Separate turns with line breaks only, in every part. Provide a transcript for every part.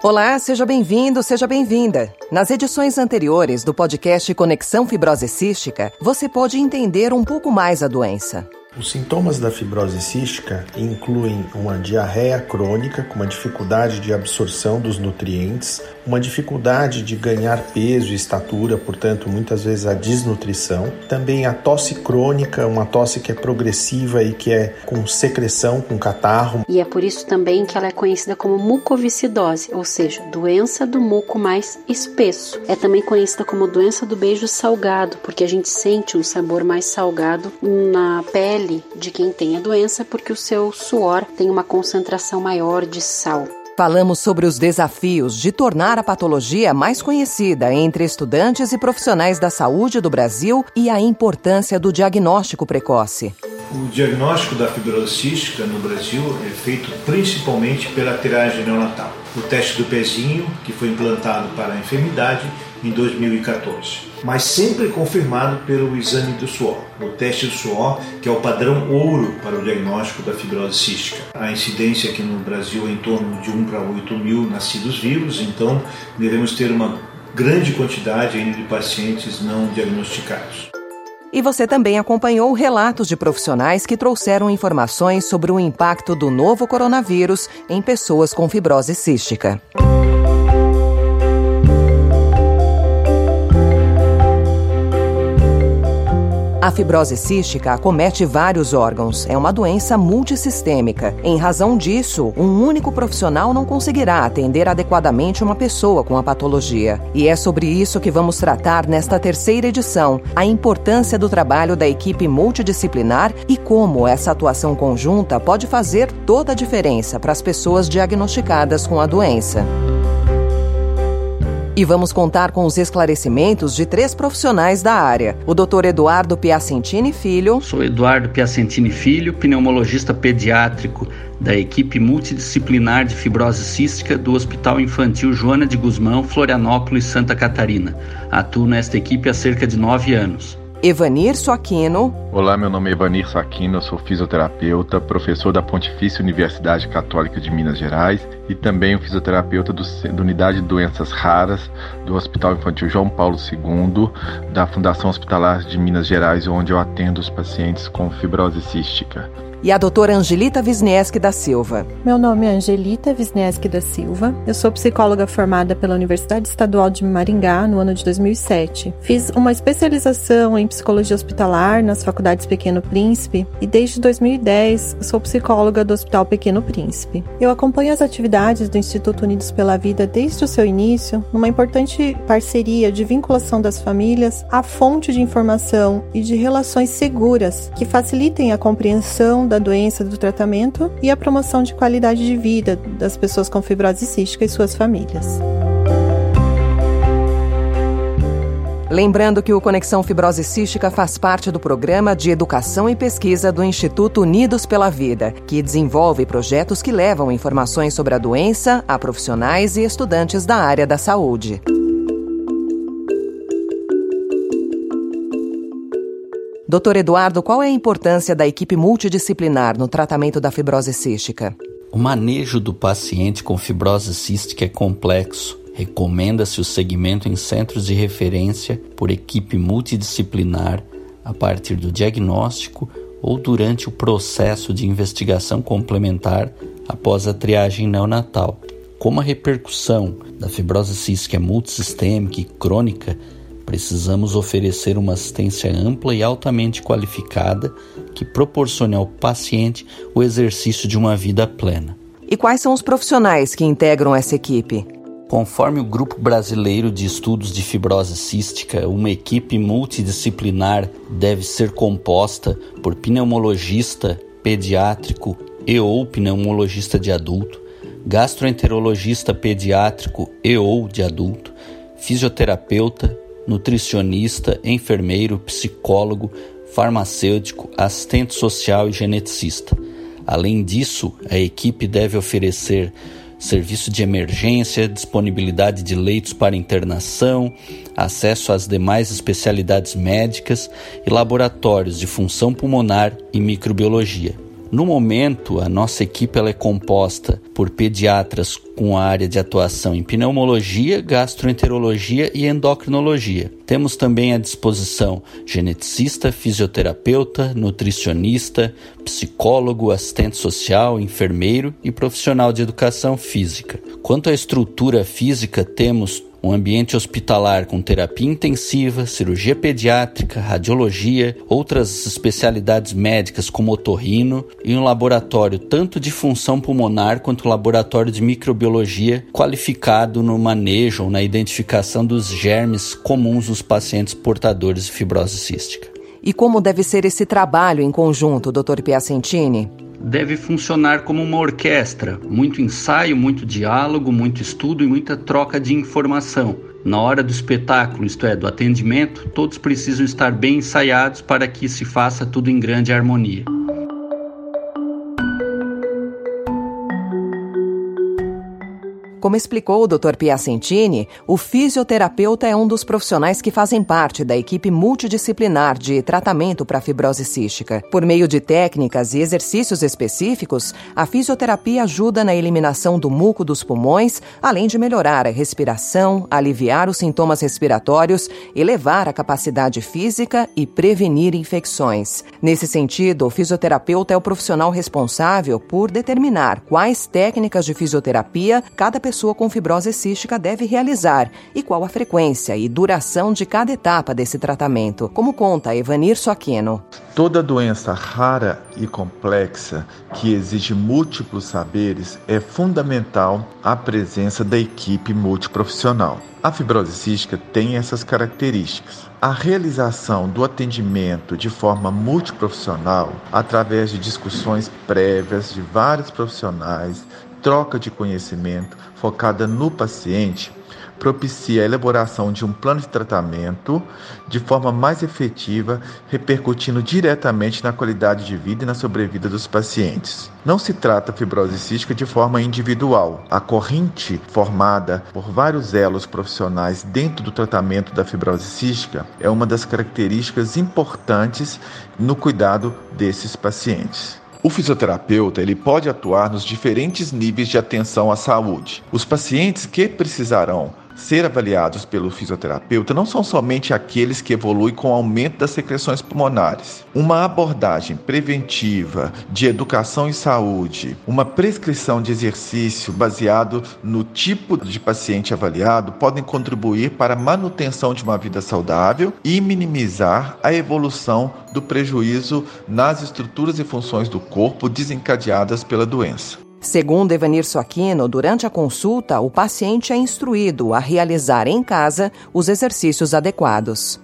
Olá, seja bem-vindo, seja bem-vinda. Nas edições anteriores do podcast Conexão Fibrose Cística, você pode entender um pouco mais a doença.
Os sintomas da fibrose cística incluem uma diarreia crônica com uma dificuldade de absorção dos nutrientes, uma dificuldade de ganhar peso e estatura, portanto, muitas vezes a desnutrição. Também a tosse crônica, uma tosse que é progressiva e que é com secreção, com catarro.
E é por isso também que ela é conhecida como mucoviscidose, ou seja, doença do muco mais espesso. É também conhecida como doença do beijo salgado, porque a gente sente um sabor mais salgado na pele pele de quem tem a doença porque o seu suor tem uma concentração maior de sal.
Falamos sobre os desafios de tornar a patologia mais conhecida entre estudantes e profissionais da saúde do Brasil e a importância do diagnóstico precoce.
O diagnóstico da fibrose cística no Brasil é feito principalmente pela triagem neonatal. O teste do pezinho, que foi implantado para a enfermidade em 2014, mas sempre confirmado pelo exame do suor, o teste do suor, que é o padrão ouro para o diagnóstico da fibrose cística. A incidência aqui no Brasil é em torno de 1 para 8 mil nascidos vivos, então devemos ter uma grande quantidade ainda de pacientes não diagnosticados.
E você também acompanhou relatos de profissionais que trouxeram informações sobre o impacto do novo coronavírus em pessoas com fibrose cística. A fibrose cística acomete vários órgãos. É uma doença multissistêmica. Em razão disso, um único profissional não conseguirá atender adequadamente uma pessoa com a patologia. E é sobre isso que vamos tratar nesta terceira edição: a importância do trabalho da equipe multidisciplinar e como essa atuação conjunta pode fazer toda a diferença para as pessoas diagnosticadas com a doença. E vamos contar com os esclarecimentos de três profissionais da área. O Dr. Eduardo Piacentini Filho.
Sou Eduardo Piacentini Filho, pneumologista pediátrico da equipe multidisciplinar de fibrose cística do Hospital Infantil Joana de Guzmão, Florianópolis, Santa Catarina. Atuo nesta equipe há cerca de nove anos.
Evanir Soaquino.
Olá, meu nome é Evanir Soaquino, sou fisioterapeuta, professor da Pontifícia Universidade Católica de Minas Gerais e também um fisioterapeuta do, da Unidade de Doenças Raras do Hospital Infantil João Paulo II, da Fundação Hospitalar de Minas Gerais, onde eu atendo os pacientes com fibrose cística
e a doutora Angelita Wisniewski da Silva.
Meu nome é Angelita Wisniewski da Silva. Eu sou psicóloga formada pela Universidade Estadual de Maringá no ano de 2007. Fiz uma especialização em psicologia hospitalar nas faculdades Pequeno Príncipe e desde 2010 sou psicóloga do Hospital Pequeno Príncipe. Eu acompanho as atividades do Instituto Unidos pela Vida desde o seu início, numa importante parceria de vinculação das famílias à fonte de informação e de relações seguras que facilitem a compreensão da doença, do tratamento e a promoção de qualidade de vida das pessoas com fibrose cística e suas famílias.
Lembrando que o Conexão Fibrose Cística faz parte do programa de educação e pesquisa do Instituto Unidos pela Vida, que desenvolve projetos que levam informações sobre a doença a profissionais e estudantes da área da saúde. Doutor Eduardo, qual é a importância da equipe multidisciplinar no tratamento da fibrose cística?
O manejo do paciente com fibrose cística é complexo. Recomenda-se o segmento em centros de referência por equipe multidisciplinar a partir do diagnóstico ou durante o processo de investigação complementar após a triagem neonatal. Como a repercussão da fibrose cística é multissistêmica e crônica, Precisamos oferecer uma assistência ampla e altamente qualificada que proporcione ao paciente o exercício de uma vida plena.
E quais são os profissionais que integram essa equipe?
Conforme o Grupo Brasileiro de Estudos de Fibrose Cística, uma equipe multidisciplinar deve ser composta por pneumologista pediátrico e ou pneumologista de adulto, gastroenterologista pediátrico e ou de adulto, fisioterapeuta, nutricionista, enfermeiro, psicólogo, farmacêutico, assistente social e geneticista. Além disso, a equipe deve oferecer serviço de emergência, disponibilidade de leitos para internação, acesso às demais especialidades médicas e laboratórios de função pulmonar e microbiologia. No momento, a nossa equipe ela é composta por pediatras com área de atuação em pneumologia, gastroenterologia e endocrinologia. Temos também à disposição geneticista, fisioterapeuta, nutricionista, psicólogo, assistente social, enfermeiro e profissional de educação física. Quanto à estrutura física, temos um ambiente hospitalar com terapia intensiva, cirurgia pediátrica, radiologia, outras especialidades médicas como otorrino e um laboratório tanto de função pulmonar quanto laboratório de microbiologia qualificado no manejo ou na identificação dos germes comuns nos pacientes portadores de fibrose cística.
E como deve ser esse trabalho em conjunto, Dr. Piacentini?
Deve funcionar como uma orquestra, muito ensaio, muito diálogo, muito estudo e muita troca de informação. Na hora do espetáculo, isto é, do atendimento, todos precisam estar bem ensaiados para que se faça tudo em grande harmonia.
Como explicou o Dr. Piacentini, o fisioterapeuta é um dos profissionais que fazem parte da equipe multidisciplinar de tratamento para fibrose cística. Por meio de técnicas e exercícios específicos, a fisioterapia ajuda na eliminação do muco dos pulmões, além de melhorar a respiração, aliviar os sintomas respiratórios, elevar a capacidade física e prevenir infecções. Nesse sentido, o fisioterapeuta é o profissional responsável por determinar quais técnicas de fisioterapia cada pessoa com fibrose cística deve realizar e qual a frequência e duração de cada etapa desse tratamento, como conta Evanir Soquino.
Toda doença rara e complexa que exige múltiplos saberes é fundamental a presença da equipe multiprofissional. A fibrose cística tem essas características. A realização do atendimento de forma multiprofissional, através de discussões prévias de vários profissionais, troca de conhecimento focada no paciente propicia a elaboração de um plano de tratamento de forma mais efetiva, repercutindo diretamente na qualidade de vida e na sobrevida dos pacientes. Não se trata fibrose cística de forma individual. A corrente formada por vários elos profissionais dentro do tratamento da fibrose cística é uma das características importantes no cuidado desses pacientes. O fisioterapeuta ele pode atuar nos diferentes níveis de atenção à saúde. Os pacientes que precisarão ser avaliados pelo fisioterapeuta não são somente aqueles que evoluem com o aumento das secreções pulmonares. Uma abordagem preventiva de educação e saúde, uma prescrição de exercício baseado no tipo de paciente avaliado podem contribuir para a manutenção de uma vida saudável e minimizar a evolução do prejuízo nas estruturas e funções do corpo desencadeadas pela doença.
Segundo Evanir Soaquino, durante a consulta, o paciente é instruído a realizar em casa os exercícios adequados.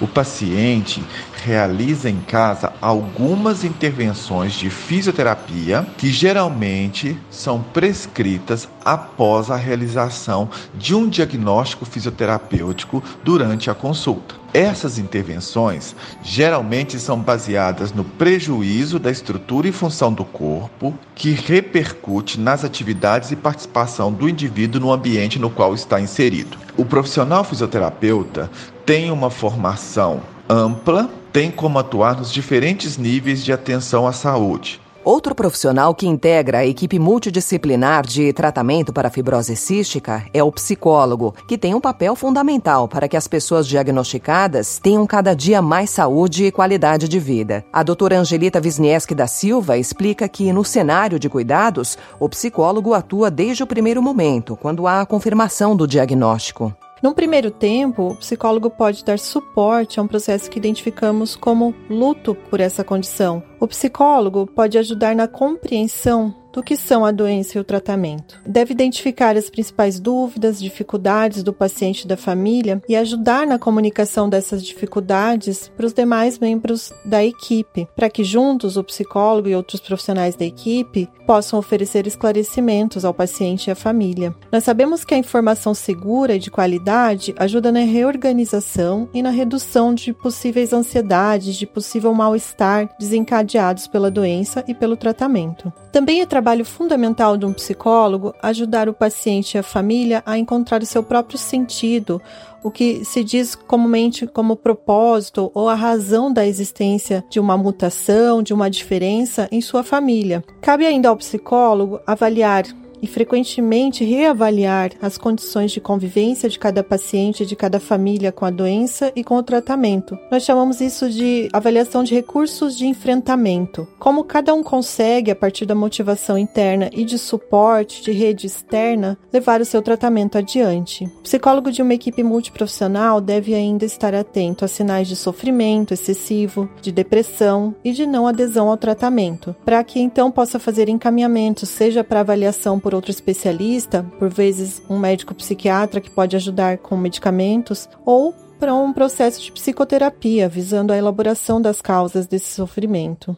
O paciente realiza em casa algumas intervenções de fisioterapia que geralmente são prescritas após a realização de um diagnóstico fisioterapêutico durante a consulta. Essas intervenções geralmente são baseadas no prejuízo da estrutura e função do corpo, que repercute nas atividades e participação do indivíduo no ambiente no qual está inserido. O profissional fisioterapeuta tem uma formação ampla, tem como atuar nos diferentes níveis de atenção à saúde.
Outro profissional que integra a equipe multidisciplinar de tratamento para fibrose cística é o psicólogo, que tem um papel fundamental para que as pessoas diagnosticadas tenham cada dia mais saúde e qualidade de vida. A doutora Angelita Wisniewski da Silva explica que, no cenário de cuidados, o psicólogo atua desde o primeiro momento, quando há a confirmação do diagnóstico.
Num primeiro tempo, o psicólogo pode dar suporte a um processo que identificamos como luto por essa condição. O psicólogo pode ajudar na compreensão do que são a doença e o tratamento. Deve identificar as principais dúvidas, dificuldades do paciente e da família e ajudar na comunicação dessas dificuldades para os demais membros da equipe, para que juntos o psicólogo e outros profissionais da equipe possam oferecer esclarecimentos ao paciente e à família. Nós sabemos que a informação segura e de qualidade ajuda na reorganização e na redução de possíveis ansiedades, de possível mal-estar desencadeado desencadeados pela doença e pelo tratamento. Também é trabalho fundamental de um psicólogo ajudar o paciente e a família a encontrar o seu próprio sentido, o que se diz comumente como propósito ou a razão da existência de uma mutação, de uma diferença em sua família. Cabe ainda ao psicólogo avaliar e frequentemente reavaliar as condições de convivência de cada paciente de cada família com a doença e com o tratamento. Nós chamamos isso de avaliação de recursos de enfrentamento. Como cada um consegue, a partir da motivação interna e de suporte de rede externa, levar o seu tratamento adiante. O psicólogo de uma equipe multiprofissional deve ainda estar atento a sinais de sofrimento excessivo, de depressão e de não adesão ao tratamento, para que então possa fazer encaminhamento, seja para avaliação por outro especialista, por vezes um médico psiquiatra que pode ajudar com medicamentos, ou para um processo de psicoterapia visando a elaboração das causas desse sofrimento.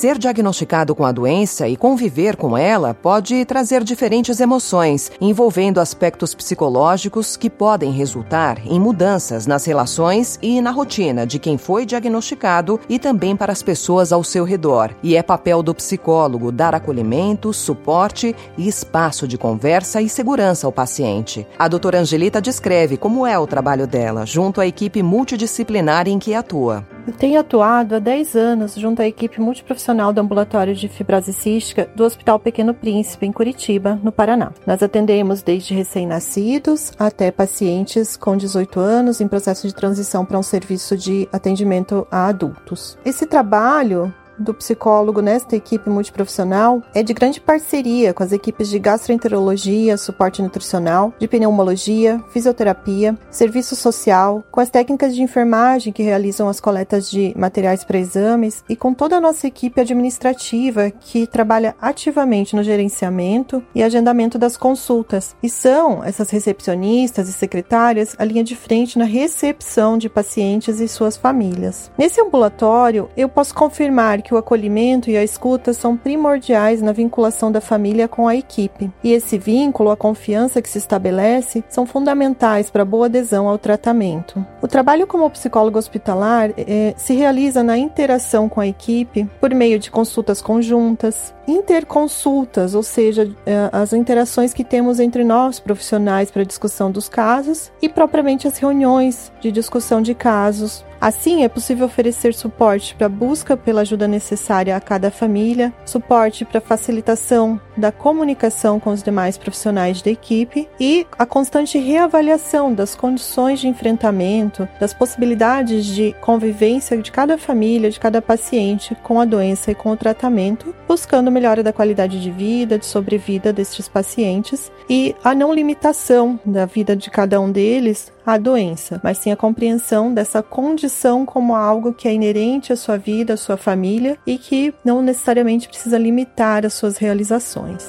Ser diagnosticado com a doença e conviver com ela pode trazer diferentes emoções, envolvendo aspectos psicológicos que podem resultar em mudanças nas relações e na rotina de quem foi diagnosticado e também para as pessoas ao seu redor. E é papel do psicólogo dar acolhimento, suporte e espaço de conversa e segurança ao paciente. A doutora Angelita descreve como é o trabalho dela junto à equipe multidisciplinar em que atua.
Eu tenho atuado há 10 anos junto à equipe multiprofissional do ambulatório de fibrose cística do Hospital Pequeno Príncipe, em Curitiba, no Paraná. Nós atendemos desde recém-nascidos até pacientes com 18 anos em processo de transição para um serviço de atendimento a adultos. Esse trabalho do psicólogo nesta equipe multiprofissional é de grande parceria com as equipes de gastroenterologia, suporte nutricional, de pneumologia, fisioterapia, serviço social, com as técnicas de enfermagem que realizam as coletas de materiais para exames e com toda a nossa equipe administrativa que trabalha ativamente no gerenciamento e agendamento das consultas. E são essas recepcionistas e secretárias a linha de frente na recepção de pacientes e suas famílias. Nesse ambulatório, eu posso confirmar que que o acolhimento e a escuta são primordiais na vinculação da família com a equipe. E esse vínculo, a confiança que se estabelece, são fundamentais para boa adesão ao tratamento. O trabalho como psicólogo hospitalar é, se realiza na interação com a equipe por meio de consultas conjuntas, interconsultas, ou seja, é, as interações que temos entre nós profissionais para discussão dos casos e propriamente as reuniões de discussão de casos, Assim, é possível oferecer suporte para a busca pela ajuda necessária a cada família, suporte para facilitação da comunicação com os demais profissionais da equipe e a constante reavaliação das condições de enfrentamento, das possibilidades de convivência de cada família, de cada paciente com a doença e com o tratamento, buscando melhora da qualidade de vida, de sobrevida destes pacientes e a não limitação da vida de cada um deles à doença, mas sim a compreensão dessa condição como algo que é inerente à sua vida, à sua família e que não necessariamente precisa limitar as suas realizações.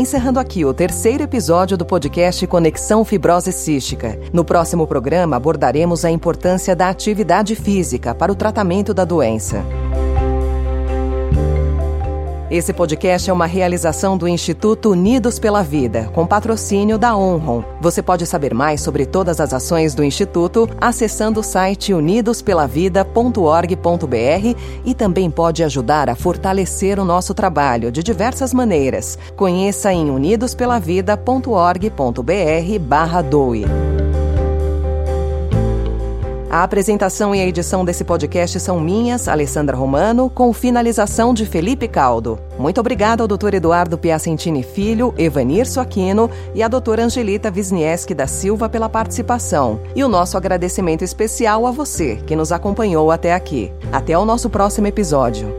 Encerrando aqui o terceiro episódio do podcast Conexão Fibrose Cística. No próximo programa abordaremos a importância da atividade física para o tratamento da doença. Esse podcast é uma realização do Instituto Unidos pela Vida, com patrocínio da Onron. Você pode saber mais sobre todas as ações do Instituto acessando o site unidospelavida.org.br e também pode ajudar a fortalecer o nosso trabalho de diversas maneiras. Conheça em unidospelavida.org.br/doe. A apresentação e a edição desse podcast são minhas, Alessandra Romano, com finalização de Felipe Caldo. Muito obrigada ao Dr. Eduardo Piacentini Filho, Evanir Aquino e à doutora Angelita Wisniewski da Silva pela participação. E o nosso agradecimento especial a você que nos acompanhou até aqui. Até o nosso próximo episódio.